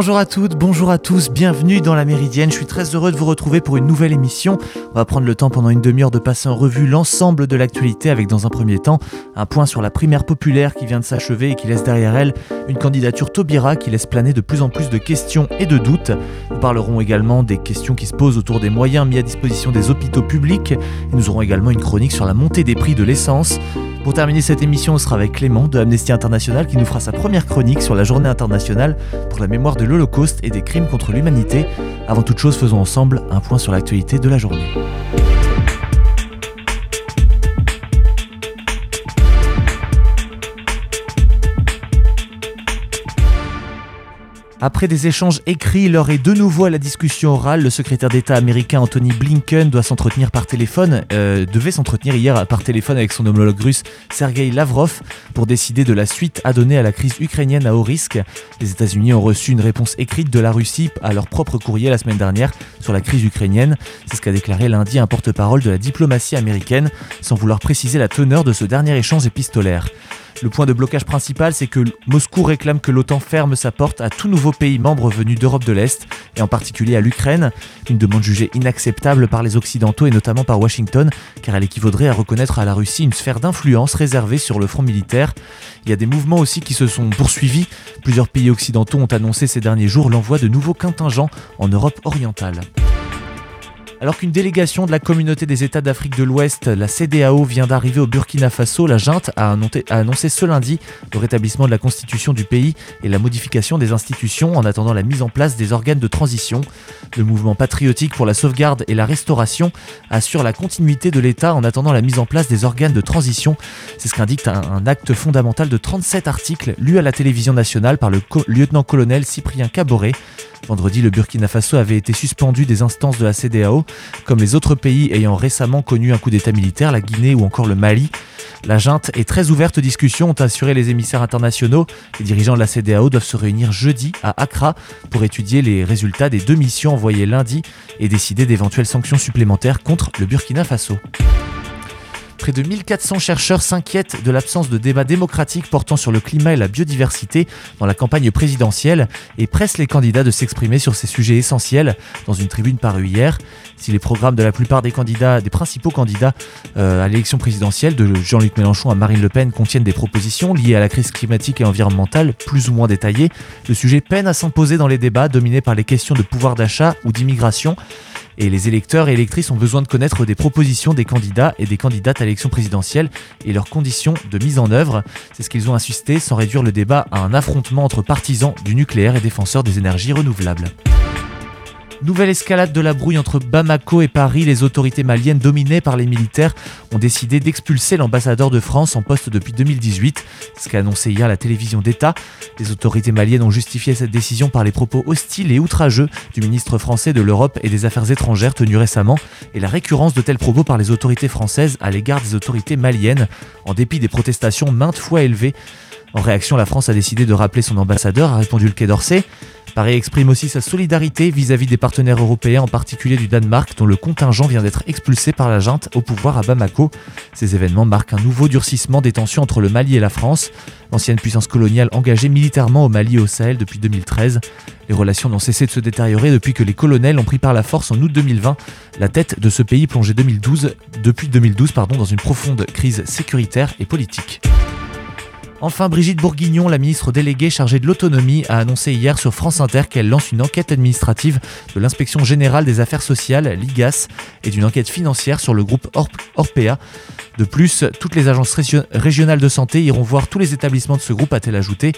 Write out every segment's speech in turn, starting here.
Bonjour à toutes, bonjour à tous, bienvenue dans la Méridienne. Je suis très heureux de vous retrouver pour une nouvelle émission. On va prendre le temps pendant une demi-heure de passer en revue l'ensemble de l'actualité avec dans un premier temps un point sur la primaire populaire qui vient de s'achever et qui laisse derrière elle une candidature Taubira qui laisse planer de plus en plus de questions et de doutes. Nous parlerons également des questions qui se posent autour des moyens mis à disposition des hôpitaux publics et nous aurons également une chronique sur la montée des prix de l'essence. Pour terminer cette émission, on sera avec Clément de Amnesty International qui nous fera sa première chronique sur la journée internationale pour la mémoire de l'Holocauste et des crimes contre l'humanité. Avant toute chose, faisons ensemble un point sur l'actualité de la journée. Après des échanges écrits, l'heure est de nouveau à la discussion orale. Le secrétaire d'État américain Anthony Blinken doit s'entretenir par téléphone, euh, devait s'entretenir hier par téléphone avec son homologue russe Sergei Lavrov pour décider de la suite à donner à la crise ukrainienne à haut risque. Les États-Unis ont reçu une réponse écrite de la Russie à leur propre courrier la semaine dernière sur la crise ukrainienne. C'est ce qu'a déclaré lundi un porte-parole de la diplomatie américaine, sans vouloir préciser la teneur de ce dernier échange épistolaire. Le point de blocage principal, c'est que Moscou réclame que l'OTAN ferme sa porte à tout nouveau pays membre venu d'Europe de l'Est, et en particulier à l'Ukraine, une demande jugée inacceptable par les Occidentaux et notamment par Washington, car elle équivaudrait à reconnaître à la Russie une sphère d'influence réservée sur le front militaire. Il y a des mouvements aussi qui se sont poursuivis. Plusieurs pays occidentaux ont annoncé ces derniers jours l'envoi de nouveaux contingents en Europe orientale. Alors qu'une délégation de la communauté des États d'Afrique de l'Ouest, la CDAO, vient d'arriver au Burkina Faso, la junte a annoncé ce lundi le rétablissement de la constitution du pays et la modification des institutions en attendant la mise en place des organes de transition. Le mouvement patriotique pour la sauvegarde et la restauration assure la continuité de l'État en attendant la mise en place des organes de transition. C'est ce qu'indique un, acte fondamental de 37 articles lus à la télévision nationale par le lieutenant-colonel Cyprien Caboret. Vendredi, le Burkina Faso avait été suspendu des instances de la CDAO, comme les autres pays ayant récemment connu un coup d'État militaire, la Guinée ou encore le Mali. La junte est très ouverte aux discussions, ont assuré les émissaires internationaux. Les dirigeants de la CDAO doivent se réunir jeudi à Accra pour étudier les résultats des deux missions envoyées lundi et décider d'éventuelles sanctions supplémentaires contre le Burkina Faso. Près de 1400 chercheurs s'inquiètent de l'absence de débat démocratique portant sur le climat et la biodiversité dans la campagne présidentielle et pressent les candidats de s'exprimer sur ces sujets essentiels dans une tribune parue hier. Si les programmes de la plupart des candidats, des principaux candidats euh, à l'élection présidentielle, de Jean-Luc Mélenchon à Marine Le Pen, contiennent des propositions liées à la crise climatique et environnementale plus ou moins détaillées, le sujet peine à s'imposer dans les débats dominés par les questions de pouvoir d'achat ou d'immigration. Et les électeurs et électrices ont besoin de connaître des propositions des candidats et des candidates à l'élection présidentielle et leurs conditions de mise en œuvre. C'est ce qu'ils ont insisté sans réduire le débat à un affrontement entre partisans du nucléaire et défenseurs des énergies renouvelables. Nouvelle escalade de la brouille entre Bamako et Paris. Les autorités maliennes dominées par les militaires ont décidé d'expulser l'ambassadeur de France en poste depuis 2018, ce qu'a annoncé hier la télévision d'État. Les autorités maliennes ont justifié cette décision par les propos hostiles et outrageux du ministre français de l'Europe et des Affaires étrangères tenu récemment et la récurrence de tels propos par les autorités françaises à l'égard des autorités maliennes, en dépit des protestations maintes fois élevées. En réaction, la France a décidé de rappeler son ambassadeur, a répondu le Quai d'Orsay. Paris exprime aussi sa solidarité vis-à-vis des partenaires européens, en particulier du Danemark, dont le contingent vient d'être expulsé par la junte au pouvoir à Bamako. Ces événements marquent un nouveau durcissement des tensions entre le Mali et la France, l'ancienne puissance coloniale engagée militairement au Mali et au Sahel depuis 2013. Les relations n'ont cessé de se détériorer depuis que les colonels ont pris par la force en août 2020 la tête de ce pays plongé 2012, depuis 2012 pardon, dans une profonde crise sécuritaire et politique. Enfin, Brigitte Bourguignon, la ministre déléguée chargée de l'autonomie, a annoncé hier sur France Inter qu'elle lance une enquête administrative de l'inspection générale des affaires sociales, l'IGAS, et d'une enquête financière sur le groupe Orpea. De plus, toutes les agences régionales de santé iront voir tous les établissements de ce groupe, a-t-elle ajouté.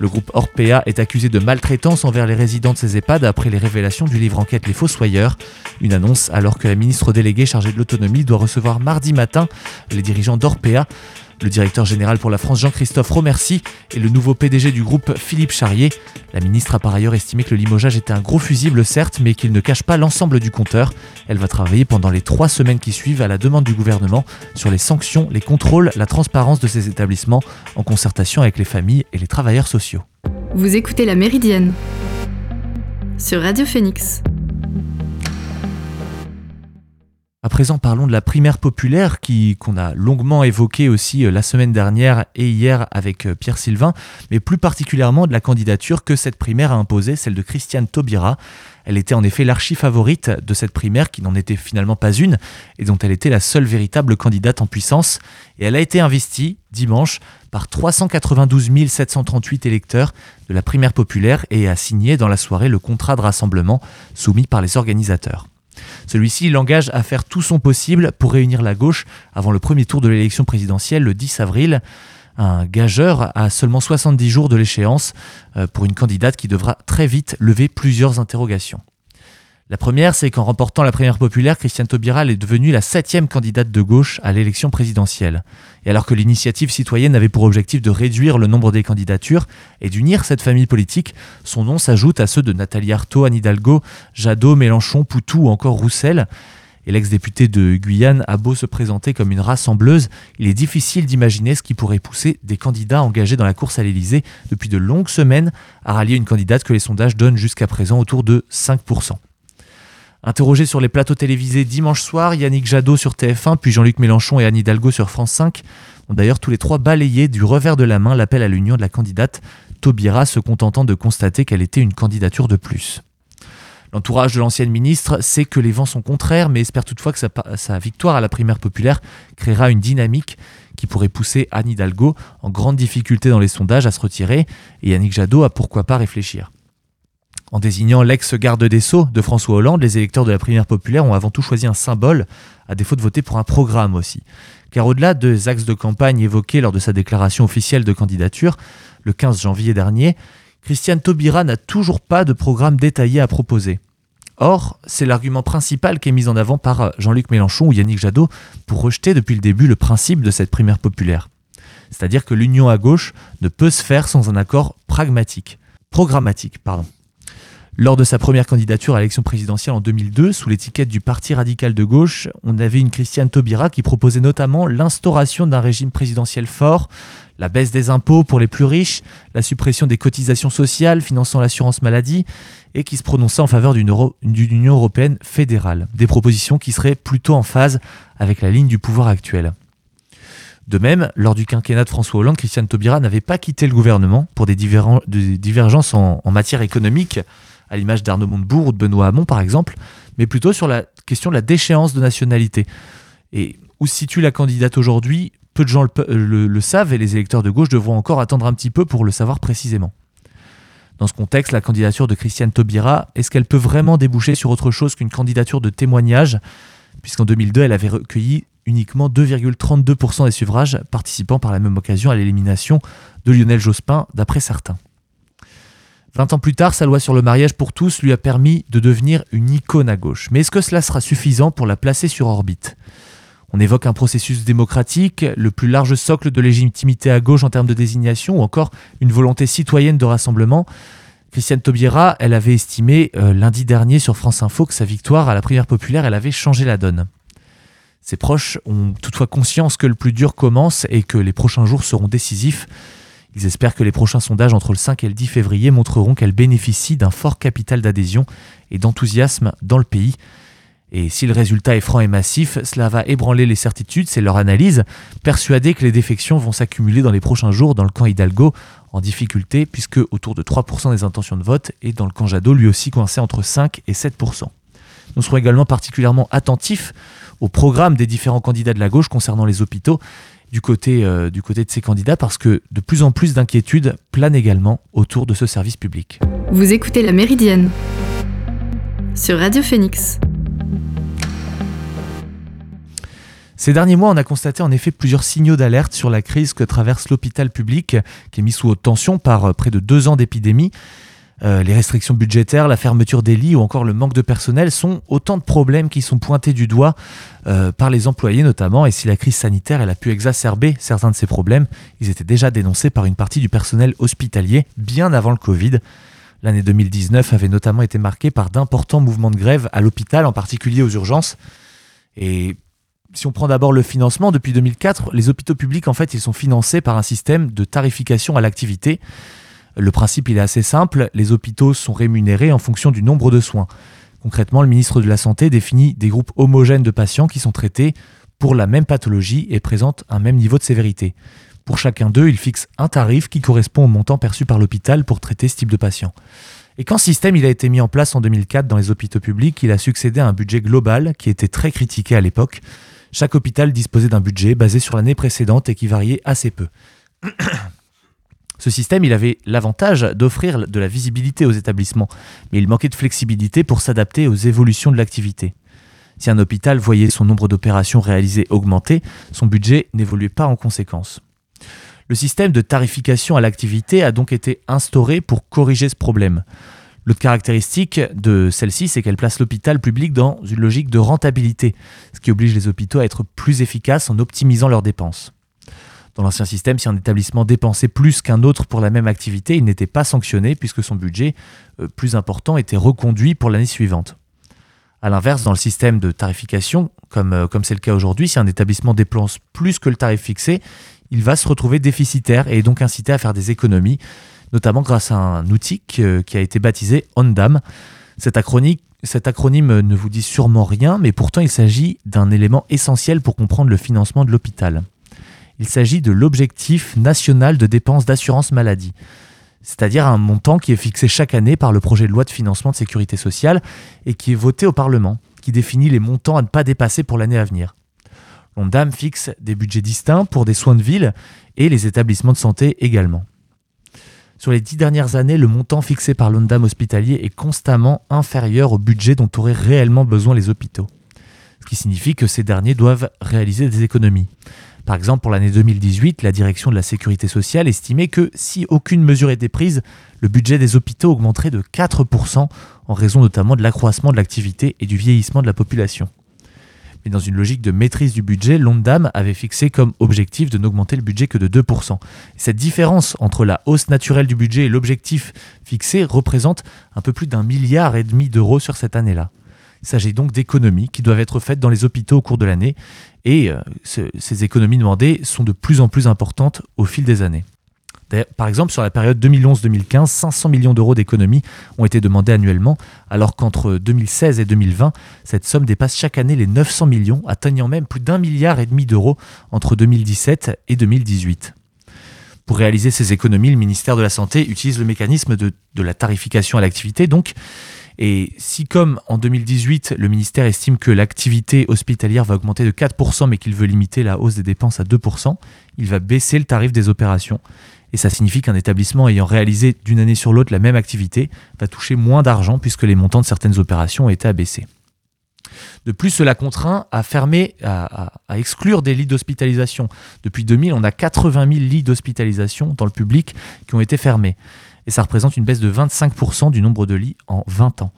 Le groupe Orpea est accusé de maltraitance envers les résidents de ces EHPAD après les révélations du livre enquête Les Fossoyeurs. Une annonce alors que la ministre déléguée chargée de l'autonomie doit recevoir mardi matin les dirigeants d'Orpea. Le directeur général pour la France, Jean-Christophe Romercy, et le nouveau PDG du groupe, Philippe Charrier. La ministre a par ailleurs estimé que le limogeage était un gros fusible, certes, mais qu'il ne cache pas l'ensemble du compteur. Elle va travailler pendant les trois semaines qui suivent à la demande du gouvernement sur les sanctions, les contrôles, la transparence de ces établissements, en concertation avec les familles et les travailleurs sociaux. Vous écoutez La Méridienne sur Radio Phoenix. À présent, parlons de la primaire populaire qui qu'on a longuement évoquée aussi euh, la semaine dernière et hier avec euh, Pierre Sylvain, mais plus particulièrement de la candidature que cette primaire a imposée, celle de Christiane Taubira. Elle était en effet l'archi-favorite de cette primaire qui n'en était finalement pas une et dont elle était la seule véritable candidate en puissance. Et elle a été investie dimanche par 392 738 électeurs de la primaire populaire et a signé dans la soirée le contrat de rassemblement soumis par les organisateurs. Celui-ci l'engage à faire tout son possible pour réunir la gauche avant le premier tour de l'élection présidentielle le 10 avril un gageur à seulement 70 jours de l'échéance euh, pour une candidate qui devra très vite lever plusieurs interrogations. La première, c'est qu'en remportant la première populaire, Christiane Taubira est devenue la septième candidate de gauche à l'élection présidentielle. Et alors que l'initiative citoyenne avait pour objectif de réduire le nombre des candidatures et d'unir cette famille politique, son nom s'ajoute à ceux de Nathalie Arthaud, Anne Hidalgo, Jadot, Mélenchon, Poutou ou encore Roussel. Et l'ex-député de Guyane a beau se présenter comme une rassembleuse, il est difficile d'imaginer ce qui pourrait pousser des candidats engagés dans la course à l'Elysée depuis de longues semaines à rallier une candidate que les sondages donnent jusqu'à présent autour de 5%. Interrogé sur les plateaux télévisés dimanche soir, Yannick Jadot sur TF1, puis Jean-Luc Mélenchon et Anne Hidalgo sur France 5 ont d'ailleurs tous les trois balayé du revers de la main l'appel à l'union de la candidate, Taubira se contentant de constater qu'elle était une candidature de plus. L'entourage de l'ancienne ministre sait que les vents sont contraires, mais espère toutefois que sa, victoire à la primaire populaire créera une dynamique qui pourrait pousser Anne Hidalgo, en grande difficulté dans les sondages, à se retirer, et Yannick Jadot à pourquoi pas réfléchir. En désignant l'ex-garde des Sceaux de François Hollande, les électeurs de la primaire populaire ont avant tout choisi un symbole, à défaut de voter pour un programme aussi. Car au-delà des axes de campagne évoqués lors de sa déclaration officielle de candidature, le 15 janvier dernier, Christiane Taubira n'a toujours pas de programme détaillé à proposer. Or, c'est l'argument principal qui est mis en avant par Jean-Luc Mélenchon ou Yannick Jadot pour rejeter depuis le début le principe de cette primaire populaire. C'est-à-dire que l'union à gauche ne peut se faire sans un accord pragmatique, programmatique, pardon. Lors de sa première candidature à l'élection présidentielle en 2002, sous l'étiquette du Parti radical de gauche, on avait une Christiane Taubira qui proposait notamment l'instauration d'un régime présidentiel fort, la baisse des impôts pour les plus riches, la suppression des cotisations sociales finançant l'assurance maladie, et qui se prononçait en faveur d'une Union européenne fédérale. Des propositions qui seraient plutôt en phase avec la ligne du pouvoir actuel. De même, lors du quinquennat de François Hollande, Christiane Taubira n'avait pas quitté le gouvernement pour des, divergences en, en matière économique, à l'image d'Arnaud Montebourg ou de Benoît Hamon par exemple, mais plutôt sur la question de la déchéance de nationalité. Et où se situe la candidate aujourd'hui peu de gens le, savent et les électeurs de gauche devront encore attendre un petit peu pour le savoir précisément. Dans ce contexte, la candidature de Christiane Taubira, est-ce qu'elle peut vraiment déboucher sur autre chose qu'une candidature de témoignage? Puisqu'en 2002, elle avait recueilli uniquement 2,32% des suffrages, participant par la même occasion à l'élimination de Lionel Jospin, d'après certains. Vingt ans plus tard, sa loi sur le mariage pour tous lui a permis de devenir une icône à gauche. Mais est-ce que cela sera suffisant pour la placer sur orbite? On évoque un processus démocratique, le plus large socle de légitimité à gauche en termes de désignation, ou encore une volonté citoyenne de rassemblement. Christiane Taubira, elle avait estimé euh, lundi dernier sur France Info que sa victoire à la primaire populaire, elle avait changé la donne. Ses proches ont toutefois conscience que le plus dur commence et que les prochains jours seront décisifs. Ils espèrent que les prochains sondages entre le 5 et le 10 février montreront qu'elle bénéficie d'un fort capital d'adhésion et d'enthousiasme dans le pays. Et si le résultat est franc et massif, cela va ébranler les certitudes, c'est leur analyse, persuadée que les défections vont s'accumuler dans les prochains jours dans le camp Hidalgo en difficulté, puisque autour de 3% des intentions de vote, et dans le camp Jadot, lui aussi coincé entre 5 et 7%. Nous serons également particulièrement attentifs au programme des différents candidats de la gauche concernant les hôpitaux du côté, euh, du côté de ces candidats parce que de plus en plus d'inquiétudes planent également autour de ce service public. Vous écoutez La Méridienne sur Radio Phoenix. Ces derniers mois, on a constaté en effet plusieurs signaux d'alerte sur la crise que traverse l'hôpital public, qui est mis sous haute tension par euh, près de deux ans d'épidémie. Euh, les restrictions budgétaires, la fermeture des lits ou encore le manque de personnel sont autant de problèmes qui sont pointés du doigt euh, par les employés notamment. Et si la crise sanitaire a pu exacerber certains de ces problèmes, ils étaient déjà dénoncés par une partie du personnel hospitalier bien avant le Covid. L'année 2019 avait notamment été marquée par d'importants mouvements de grève à l'hôpital, en particulier aux urgences. Et si on prend d'abord le financement, depuis 2004, les hôpitaux publics, en fait, ils sont financés par un système de tarification à l'activité. Le principe, est assez simple. Les hôpitaux sont rémunérés en fonction du nombre de soins. Concrètement, le ministre de la Santé définit des groupes homogènes de patients qui sont traités pour la même pathologie et présentent un même niveau de sévérité. Pour chacun d'eux, il fixe un tarif qui correspond au montant perçu par l'hôpital pour traiter ce type de patient. Et quand ce système il a été mis en place en 2004 dans les hôpitaux publics, il a succédé à un budget global qui était très critiqué à l'époque. Chaque hôpital disposait d'un budget basé sur l'année précédente et qui variait assez peu. Ce système, avait l'avantage d'offrir de la visibilité aux établissements, mais il manquait de flexibilité pour s'adapter aux évolutions de l'activité. Si un hôpital voyait son nombre d'opérations réalisées augmenter, son budget n'évoluait pas en conséquence. Le système de tarification à l'activité a donc été instauré pour corriger ce problème. L'autre caractéristique de celle-ci, c'est qu'elle place l'hôpital public dans une logique de rentabilité, ce qui oblige les hôpitaux à être plus efficaces en optimisant leurs dépenses. Dans l'ancien système, si un établissement dépensait plus qu'un autre pour la même activité, il n'était pas sanctionné puisque son budget euh, plus important était reconduit pour l'année suivante. A l'inverse, dans le système de tarification, comme euh, comme c'est le cas aujourd'hui, si un établissement dépense plus que le tarif fixé, il va se retrouver déficitaire et est donc incité à faire des économies, notamment grâce à un outil qui a été baptisé ONDAM. Cet acronyme ne vous dit sûrement rien, mais pourtant il s'agit d'un élément essentiel pour comprendre le financement de l'hôpital. Il s'agit de l'objectif national de dépenses d'assurance maladie, c'est-à-dire un montant qui est fixé chaque année par le projet de loi de financement de sécurité sociale et qui est voté au Parlement, qui définit les montants à ne pas dépasser pour l'année à venir. L'ONDAM fixe des budgets distincts pour des soins de ville et les établissements de santé également. Sur les dix dernières années, le montant fixé par l'ONDAM hospitalier est constamment inférieur au budget dont auraient réellement besoin les hôpitaux. Ce qui signifie que ces derniers doivent réaliser des économies. Par exemple, pour l'année 2018, la direction de la sécurité sociale estimait que si aucune mesure était prise, le budget des hôpitaux augmenterait de 4% en raison notamment de l'accroissement de l'activité et du vieillissement de la population mais dans une logique de maîtrise du budget, l'ONDAM avait fixé comme objectif de n'augmenter le budget que de 2%. cette différence entre la hausse naturelle du budget et l'objectif fixé représente un peu plus d'un milliard et demi d'euros sur cette année-là. Il s'agit donc d'économies qui doivent être faites dans les hôpitaux au cours de l'année, et euh, ces économies demandées sont de plus en plus importantes au fil des années. Par exemple, sur la période 2011-2015, 500 millions d'euros d'économies ont été demandés annuellement, alors qu'entre 2016 et 2020, cette somme dépasse chaque année les 900 millions, atteignant même plus d'un milliard et demi d'euros entre 2017 et 2018. Pour réaliser ces économies, le ministère de la Santé utilise le mécanisme de, de la tarification à l'activité, donc, et si comme en 2018, le ministère estime que l'activité hospitalière va augmenter de 4%, mais qu'il veut limiter la hausse des dépenses à 2%, il va baisser le tarif des opérations et ça signifie qu'un établissement ayant réalisé d'une année sur l'autre la même activité va toucher moins d'argent puisque les montants de certaines opérations ont été abaissés. De plus, cela contraint à fermer, à, exclure des lits d'hospitalisation. Depuis 2000, on a 80 000 lits d'hospitalisation dans le public qui ont été fermés. Et ça représente une baisse de 25% du nombre de lits en 20 ans.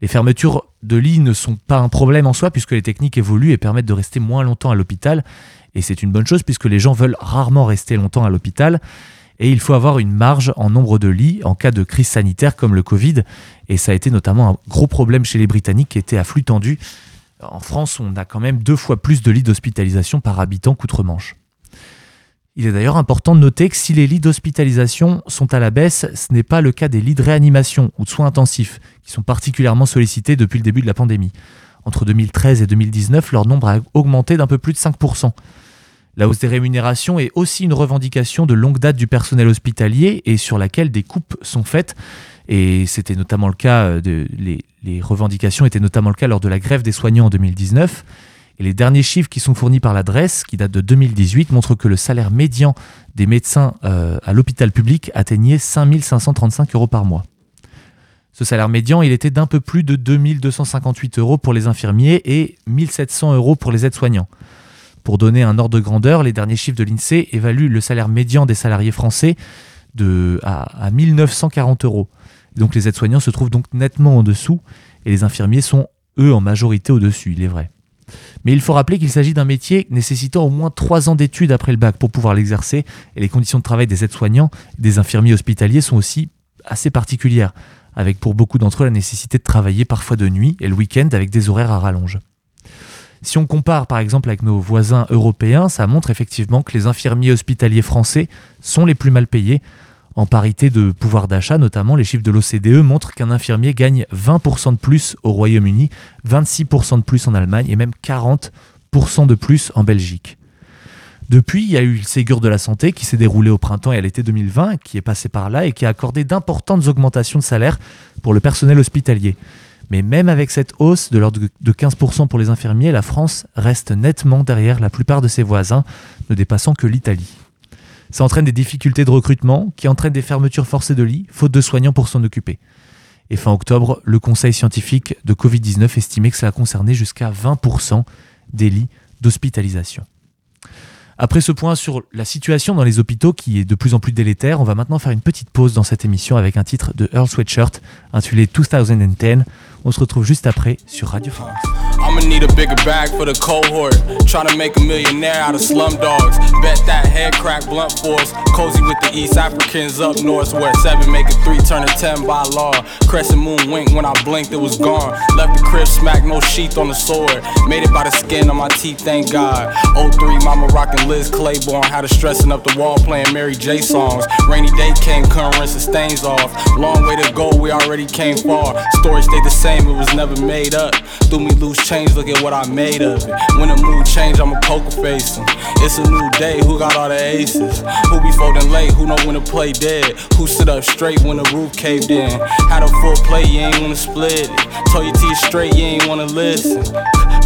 Les fermetures de lits ne sont pas un problème en soi puisque les techniques évoluent et permettent de rester moins longtemps à l'hôpital. Et c'est une bonne chose puisque les gens veulent rarement rester longtemps à l'hôpital et il faut avoir une marge en nombre de lits en cas de crise sanitaire comme le Covid. Et ça a été notamment un gros problème chez les Britanniques qui étaient à flux tendu. En France, on a quand même deux fois plus de lits d'hospitalisation par habitant qu'outre-Manche. Il est d'ailleurs important de noter que si les lits d'hospitalisation sont à la baisse, ce n'est pas le cas des lits de réanimation ou de soins intensifs, qui sont particulièrement sollicités depuis le début de la pandémie. Entre 2013 et 2019, leur nombre a augmenté d'un peu plus de 5%. La hausse des rémunérations est aussi une revendication de longue date du personnel hospitalier et sur laquelle des coupes sont faites. Et c'était notamment le cas, les, revendications étaient notamment le cas lors de la grève des soignants en 2019. Les derniers chiffres qui sont fournis par l'adresse, qui datent de 2018, montrent que le salaire médian des médecins euh, à l'hôpital public atteignait 5535 euros par mois. Ce salaire médian, il était d'un peu plus de 2258 euros pour les infirmiers et 1700 euros pour les aides-soignants. Pour donner un ordre de grandeur, les derniers chiffres de l'INSEE évaluent le salaire médian des salariés français de, à, 1940 euros. Donc les aides-soignants se trouvent donc nettement en dessous et les infirmiers sont, eux, en majorité au-dessus, il est vrai. Mais il faut rappeler qu'il s'agit d'un métier nécessitant au moins trois ans d'études après le bac pour pouvoir l'exercer et les conditions de travail des aides-soignants, des infirmiers hospitaliers sont aussi assez particulières, avec pour beaucoup d'entre eux la nécessité de travailler parfois de nuit et le week-end avec des horaires à rallonge. Si on compare par exemple avec nos voisins européens, ça montre effectivement que les infirmiers hospitaliers français sont les plus mal payés. En parité de pouvoir d'achat, notamment, les chiffres de l'OCDE montrent qu'un infirmier gagne 20% de plus au Royaume-Uni, 26% de plus en Allemagne et même 40% de plus en Belgique. Depuis, il y a eu le Ségur de la santé qui s'est déroulé au printemps et à l'été 2020, qui est passé par là et qui a accordé d'importantes augmentations de salaire pour le personnel hospitalier. Mais même avec cette hausse de l'ordre de 15% pour les infirmiers, la France reste nettement derrière la plupart de ses voisins, ne dépassant que l'Italie. Ça entraîne des difficultés de recrutement qui entraînent des fermetures forcées de lits, faute de soignants pour s'en occuper. Et fin octobre, le Conseil scientifique de Covid-19 estimait que cela concernait jusqu'à 20% des lits d'hospitalisation. Après ce point sur la situation dans les hôpitaux qui est de plus en plus délétère, on va maintenant faire une petite pause dans cette émission avec un titre de Earl Sweatshirt intitulé 2010. On se retrouve juste après sur Radio France. I'ma need a bigger bag for the cohort. Trying to make a millionaire out of slum dogs. Bet that head crack blunt force. Cozy with the East Africans up north where seven make a three turn a ten by law. Crescent moon wink when I blinked, it was gone. Left the crib smack, no sheath on the sword. Made it by the skin on my teeth, thank God. 03, mama rocking Liz Claiborne. Had her stressing up the wall playing Mary J songs. Rainy day came, couldn't rinse the stains off. Long way to go, we already came far. Story stayed the same, it was never made up. Threw me loose change, look at what I made of it. When the mood change, I'm a poker facing. It's a new day, who got all the aces? Who be folding late, who know when to play dead? Who sit up straight when the roof caved in? Had a full plate, you ain't wanna split it. Told you teeth straight, you ain't wanna listen.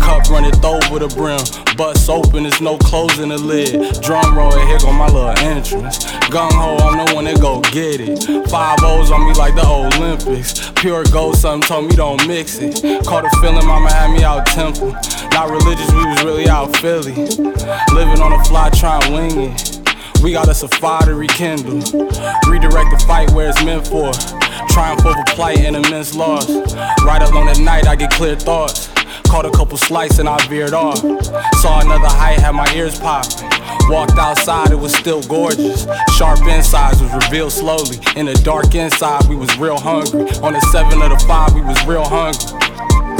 Cup runneth over the brim, butts open, there's no closing the lid. Drum roll, here go my little entrance. Gung ho, I'm the one that go get it. Five O's on me like the Olympics. Pure gold, something told me don't mix it. Caught a feeling, mama had me out temple. Not religious, we was really out Philly. Living on the fly, trying wing it. We got us a fire to rekindle. Redirect the fight where it's meant for. Triumph over plight and immense loss. Right alone at night, I get clear thoughts. Caught a couple slices and I veered off. Saw another height, had my ears popping. Walked outside, it was still gorgeous. Sharp insides was revealed slowly. In the dark inside, we was real hungry. On the seven of the five, we was real hungry.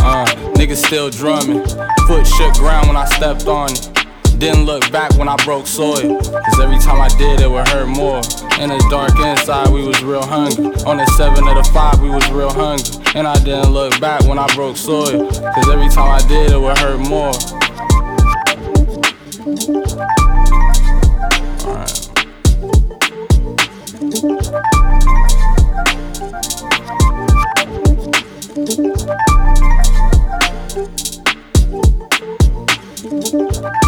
Uh, niggas still drumming. Foot shook ground when I stepped on it. Didn't look back when I broke soil. Cause every time I did, it would hurt more. In the dark inside, we was real hungry. On the seven of the five, we was real hungry. And I didn't look back when I broke soil. Cause every time I did, it would hurt more. Alright.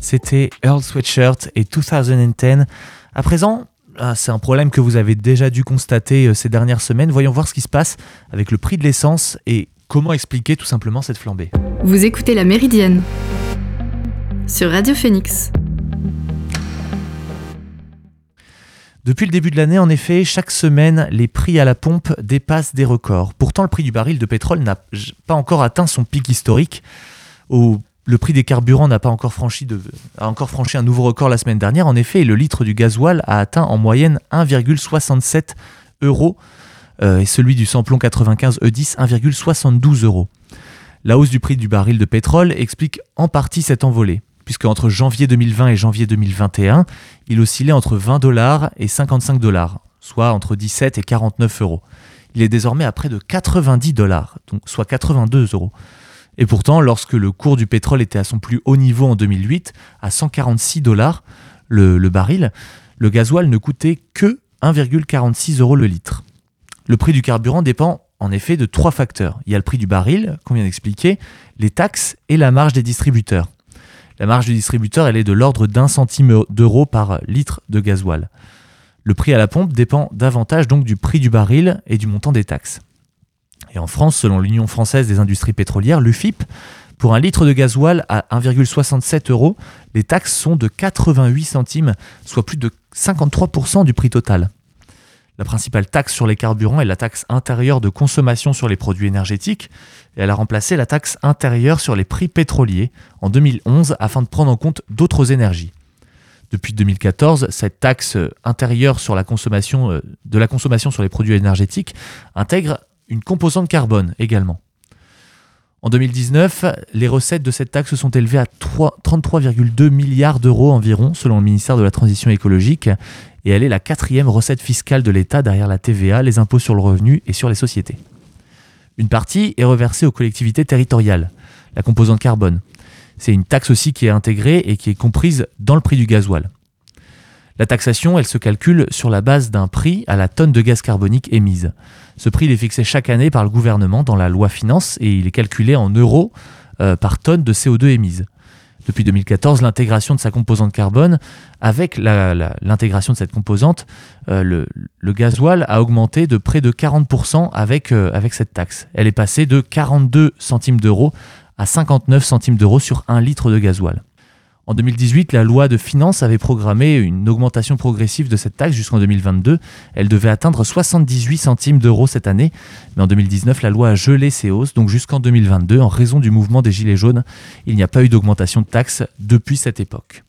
C'était Earl Sweatshirt et 2010. À présent, ah, c'est un problème que vous avez déjà dû constater euh, ces dernières semaines. Voyons voir ce qui se passe avec le prix de l'essence et comment expliquer tout simplement cette flambée. Vous écoutez La Méridienne sur Radio Phoenix. Depuis le début de l'année, en effet, chaque semaine, les prix à la pompe dépassent des records. Pourtant, le prix du baril de pétrole n'a pas encore atteint son pic historique. Le prix des carburants n'a pas encore franchi, a encore franchi un nouveau record la semaine dernière. En effet, le litre du gasoil a atteint en moyenne 1,67 euros euh, et celui du samplon 95 E10 1,72 euros. La hausse du prix du baril de pétrole explique en partie cette envolée, puisque entre janvier 2020 et janvier 2021, il oscillait entre 20 dollars et 55 dollars, soit entre 17 et 49 euros. Il est désormais à près de 90 dollars, donc soit 82 euros. Et pourtant, lorsque le cours du pétrole était à son plus haut niveau en 2008, à 146 dollars le, baril, le gasoil ne coûtait que 1,46 euros le litre. Le prix du carburant dépend en effet de trois facteurs. Il y a le prix du baril, qu'on vient d'expliquer, les taxes et la marge des distributeurs. La marge du distributeur, elle est de l'ordre d'un centime d'euro par litre de gasoil. Le prix à la pompe dépend davantage donc du prix du baril et du montant des taxes. Et en France, selon l'Union française des industries pétrolières, l'UFIP, pour un litre de gasoil à 1,67 euros, les taxes sont de 88 centimes, soit plus de 53% du prix total. La principale taxe sur les carburants est la taxe intérieure de consommation sur les produits énergétiques, et elle a remplacé la taxe intérieure sur les prix pétroliers en 2011 afin de prendre en compte d'autres énergies. Depuis 2014, cette taxe intérieure sur la consommation, euh, de la consommation sur les produits énergétiques intègre une composante carbone également. En 2019, les recettes de cette taxe sont élevées à 33,2 milliards d'euros environ, selon le ministère de la Transition écologique, et elle est la quatrième recette fiscale de l'État derrière la TVA, les impôts sur le revenu et sur les sociétés. Une partie est reversée aux collectivités territoriales, la composante carbone. C'est une taxe aussi qui est intégrée et qui est comprise dans le prix du gasoil. La taxation, elle se calcule sur la base d'un prix à la tonne de gaz carbonique émise. Ce prix est fixé chaque année par le gouvernement dans la loi finance et il est calculé en euros euh, par tonne de CO2 émise. Depuis 2014, l'intégration de sa composante carbone, avec l'intégration de cette composante, euh, le, gasoil a augmenté de près de 40% avec, euh, avec cette taxe. Elle est passée de 42 centimes d'euros à 59 centimes d'euros sur un litre de gasoil. En 2018, la loi de finances avait programmé une augmentation progressive de cette taxe jusqu'en 2022. Elle devait atteindre 78 centimes d'euros cette année, mais en 2019, la loi a gelé ces hausses, donc jusqu'en 2022, en raison du mouvement des Gilets jaunes, il n'y a pas eu d'augmentation de taxe depuis cette époque.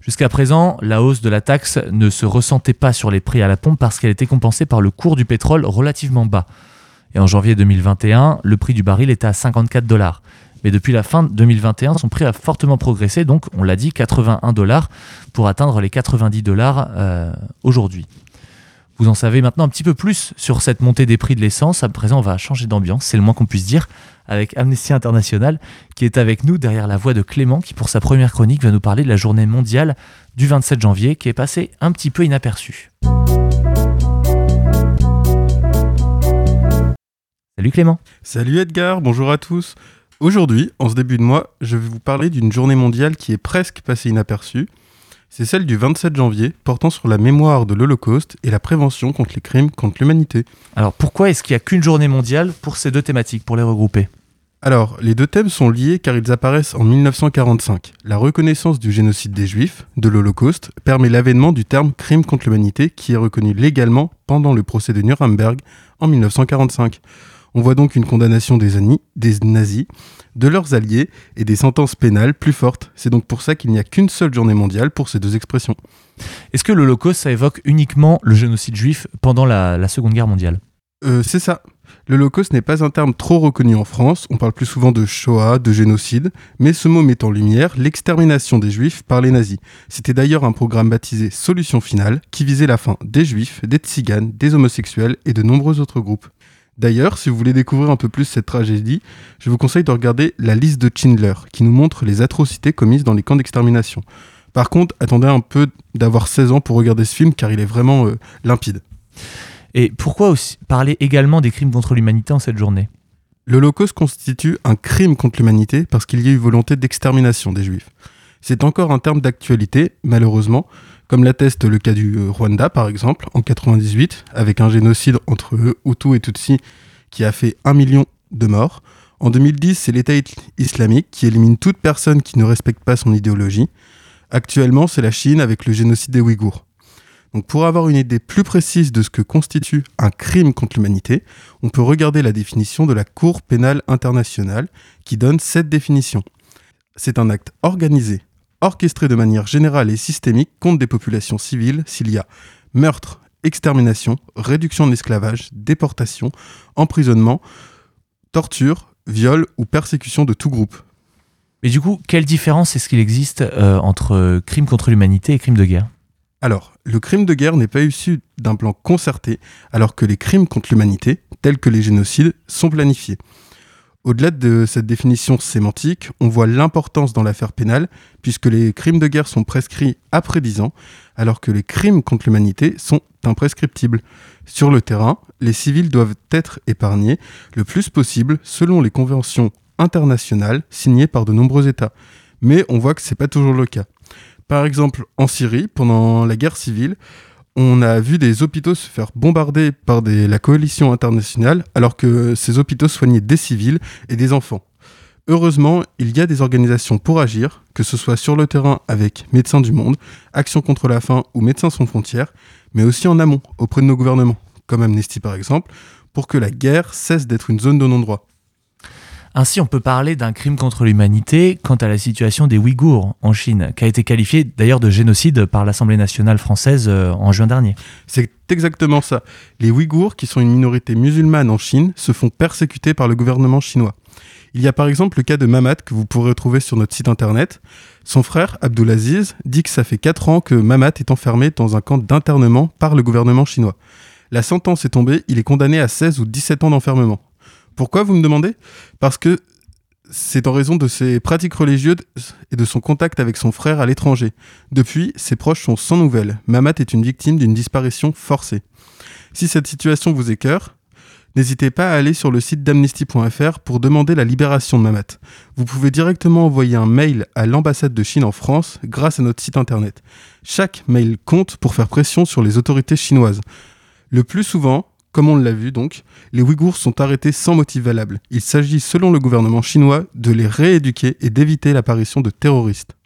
Jusqu'à présent, la hausse de la taxe ne se ressentait pas sur les prix à la pompe parce qu'elle était compensée par le cours du pétrole relativement bas. Et en janvier 2021, le prix du baril était à 54 dollars. Mais depuis la fin 2021, son prix a fortement progressé, donc on l'a dit, 81 dollars pour atteindre les 90 dollars euh, aujourd'hui. Vous en savez maintenant un petit peu plus sur cette montée des prix de l'essence. À présent, on va changer d'ambiance, c'est le moins qu'on puisse dire, avec Amnesty International qui est avec nous derrière la voix de Clément qui, pour sa première chronique, va nous parler de la journée mondiale du 27 janvier qui est passée un petit peu inaperçue. Salut Clément. Salut Edgar, bonjour à tous. Aujourd'hui, en ce début de mois, je vais vous parler d'une journée mondiale qui est presque passée inaperçue. C'est celle du 27 janvier, portant sur la mémoire de l'Holocauste et la prévention contre les crimes contre l'humanité. Alors pourquoi est-ce qu'il n'y a qu'une journée mondiale pour ces deux thématiques, pour les regrouper? Alors, les deux thèmes sont liés car ils apparaissent en 1945. La reconnaissance du génocide des Juifs, de l'Holocauste, permet l'avènement du terme crime contre l'humanité qui est reconnu légalement pendant le procès de Nuremberg en 1945. On voit donc une condamnation des, des nazis, de leurs alliés et des sentences pénales plus fortes. C'est donc pour ça qu'il n'y a qu'une seule journée mondiale pour ces deux expressions. Est-ce que l'Holocauste, ça évoque uniquement le génocide juif pendant la, Seconde Guerre mondiale? Euh, C'est ça. L'Holocauste n'est pas un terme trop reconnu en France, on parle plus souvent de Shoah, de génocide, mais ce mot met en lumière l'extermination des Juifs par les nazis. C'était d'ailleurs un programme baptisé Solution Finale, qui visait la fin des Juifs, des Tziganes, des homosexuels et de nombreux autres groupes. D'ailleurs, si vous voulez découvrir un peu plus cette tragédie, je vous conseille de regarder la liste de Schindler, qui nous montre les atrocités commises dans les camps d'extermination. Par contre, attendez un peu d'avoir 16 ans pour regarder ce film, car il est vraiment euh, limpide. Et pourquoi aussi parler également des crimes contre l'humanité en cette journée? L'Holocauste constitue un crime contre l'humanité parce qu'il y a eu volonté d'extermination des Juifs. C'est encore un terme d'actualité, malheureusement, comme l'atteste le cas du euh, Rwanda par exemple, en 98, avec un génocide entre Hutus et Tutsis qui a fait un million de morts. En 2010, c'est l'État islamique qui élimine toute personne qui ne respecte pas son idéologie. Actuellement, c'est la Chine avec le génocide des Ouïghours. Donc pour avoir une idée plus précise de ce que constitue un crime contre l'humanité, on peut regarder la définition de la Cour pénale internationale qui donne cette définition. C'est un acte organisé, orchestré de manière générale et systémique contre des populations civiles s'il y a meurtre, extermination, réduction de l'esclavage, déportation, emprisonnement, torture, viol ou persécution de tout groupe. Mais du coup, quelle différence est-ce qu'il existe euh, entre crime contre l'humanité et crime de guerre? Alors, le crime de guerre n'est pas issu d'un plan concerté, alors que les crimes contre l'humanité, tels que les génocides, sont planifiés. Au-delà de cette définition sémantique, on voit l'importance dans l'affaire pénale, puisque les crimes de guerre sont prescrits après 10 ans, alors que les crimes contre l'humanité sont imprescriptibles. Sur le terrain, les civils doivent être épargnés le plus possible selon les conventions internationales signées par de nombreux États. Mais on voit que ce n'est pas toujours le cas. Par exemple, en Syrie, pendant la guerre civile, on a vu des hôpitaux se faire bombarder par la coalition internationale alors que ces hôpitaux soignaient des civils et des enfants. Heureusement, il y a des organisations pour agir, que ce soit sur le terrain avec Médecins du Monde, Action contre la faim ou Médecins sans frontières, mais aussi en amont, auprès de nos gouvernements, comme Amnesty par exemple, pour que la guerre cesse d'être une zone de non-droit. Ainsi, on peut parler d'un crime contre l'humanité quant à la situation des Ouïghours en Chine, qui a été qualifié d'ailleurs de génocide par l'Assemblée nationale française euh, en juin dernier. C'est exactement ça. Les Ouïghours, qui sont une minorité musulmane en Chine, se font persécuter par le gouvernement chinois. Il y a par exemple le cas de Mamat que vous pourrez retrouver sur notre site internet. Son frère, Abdulaziz, dit que ça fait 4 ans que Mamat est enfermé dans un camp d'internement par le gouvernement chinois. La sentence est tombée, il est condamné à 16 ou 17 ans d'enfermement. Pourquoi vous me demandez? Parce que c'est en raison de ses pratiques religieuses et de son contact avec son frère à l'étranger. Depuis, ses proches sont sans nouvelles. Mamat est une victime d'une disparition forcée. Si cette situation vous écœure, n'hésitez pas à aller sur le site d'amnesty.fr pour demander la libération de Mamat. Vous pouvez directement envoyer un mail à l'ambassade de Chine en France grâce à notre site internet. Chaque mail compte pour faire pression sur les autorités chinoises. Le plus souvent, comme on l'a vu donc, les Ouïghours sont arrêtés sans motif valable. Il s'agit, selon le gouvernement chinois, de les rééduquer et d'éviter l'apparition de terroristes.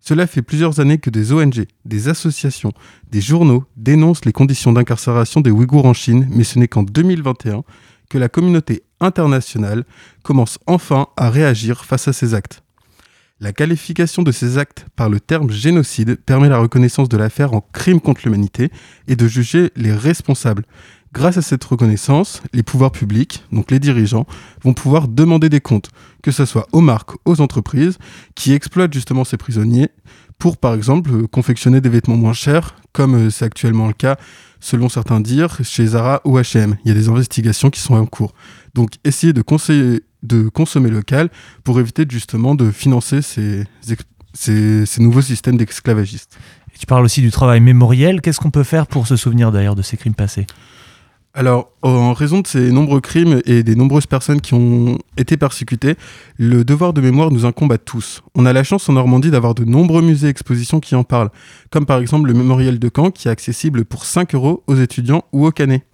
Cela fait plusieurs années que des ONG, des associations, des journaux dénoncent les conditions d'incarcération des Ouïghours en Chine, mais ce n'est qu'en 2021 que la communauté internationale commence enfin à réagir face à ces actes. La qualification de ces actes par le terme génocide permet la reconnaissance de l'affaire en crime contre l'humanité et de juger les responsables, Grâce à cette reconnaissance, les pouvoirs publics, donc les dirigeants, vont pouvoir demander des comptes, que ce soit aux marques, aux entreprises, qui exploitent justement ces prisonniers pour, par exemple, confectionner des vêtements moins chers, comme euh, c'est actuellement le cas, selon certains dires, chez Zara ou H&M. Il y a des investigations qui sont en cours. Donc, essayez de, consommer local pour éviter justement de financer ces, ces, ces nouveaux systèmes d'esclavagistes. Tu parles aussi du travail mémoriel. Qu'est-ce qu'on peut faire pour se souvenir d'ailleurs de ces crimes passés? Alors, en raison de ces nombreux crimes et des nombreuses personnes qui ont été persécutées, le devoir de mémoire nous incombe à tous. On a la chance en Normandie d'avoir de nombreux musées et expositions qui en parlent, comme par exemple le mémorial de Caen qui est accessible pour 5 euros aux étudiants ou aux canets.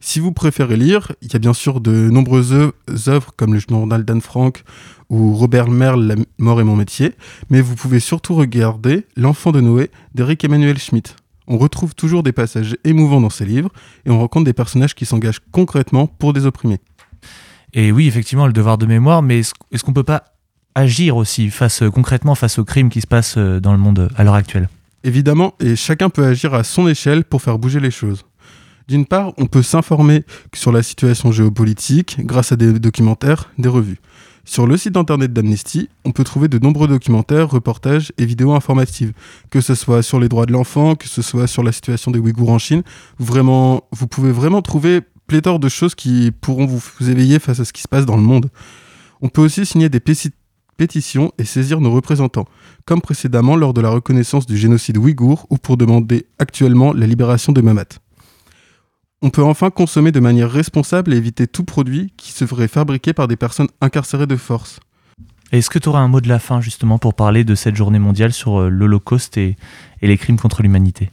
Si vous préférez lire, il y a bien sûr de nombreuses œuvres comme le journal d'Anne Frank ou Robert Merle, La mort et mon métier, mais vous pouvez surtout regarder L'enfant de Noé d'Eric Emmanuel Schmitt. On retrouve toujours des passages émouvants dans ces livres et on rencontre des personnages qui s'engagent concrètement pour des opprimés. Et oui, effectivement, le devoir de mémoire, mais est-ce qu'on peut pas agir aussi face concrètement face aux crimes qui se passent euh, dans le monde à l'heure actuelle? Évidemment, et chacun peut agir à son échelle pour faire bouger les choses. D'une part, on peut s'informer sur la situation géopolitique grâce à des documentaires, des revues. Sur le site internet d'Amnesty, on peut trouver de nombreux documentaires, reportages et vidéos informatives, que ce soit sur les droits de l'enfant, que ce soit sur la situation des Ouïghours en Chine. Vous pouvez vraiment trouver pléthore de choses qui pourront vous, éveiller face à ce qui se passe dans le monde. On peut aussi signer des pétitions et saisir nos représentants, comme précédemment lors de la reconnaissance du génocide ouïghour ou pour demander actuellement la libération de Mamat. On peut enfin consommer de manière responsable et éviter tout produit qui se ferait fabriquer par des personnes incarcérées de force. Est-ce que tu auras un mot de la fin justement pour parler de cette journée mondiale sur euh, l'Holocauste et, les crimes contre l'humanité?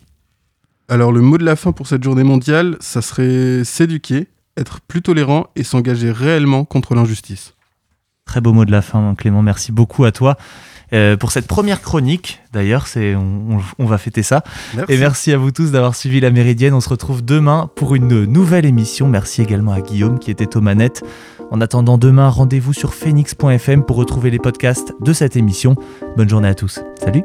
Alors le mot de la fin pour cette journée mondiale, ça serait s'éduquer, être plus tolérant et s'engager réellement contre l'injustice. Très beau mot de la fin Clément, merci beaucoup à toi. Euh, pour cette première chronique. D'ailleurs, c'est on, va fêter ça. Et merci à vous tous d'avoir suivi la Méridienne. On se retrouve demain pour une nouvelle émission. Merci également à Guillaume qui était aux manettes. En attendant demain, rendez-vous sur phoenix.fm pour retrouver les podcasts de cette émission. Bonne journée à tous. Salut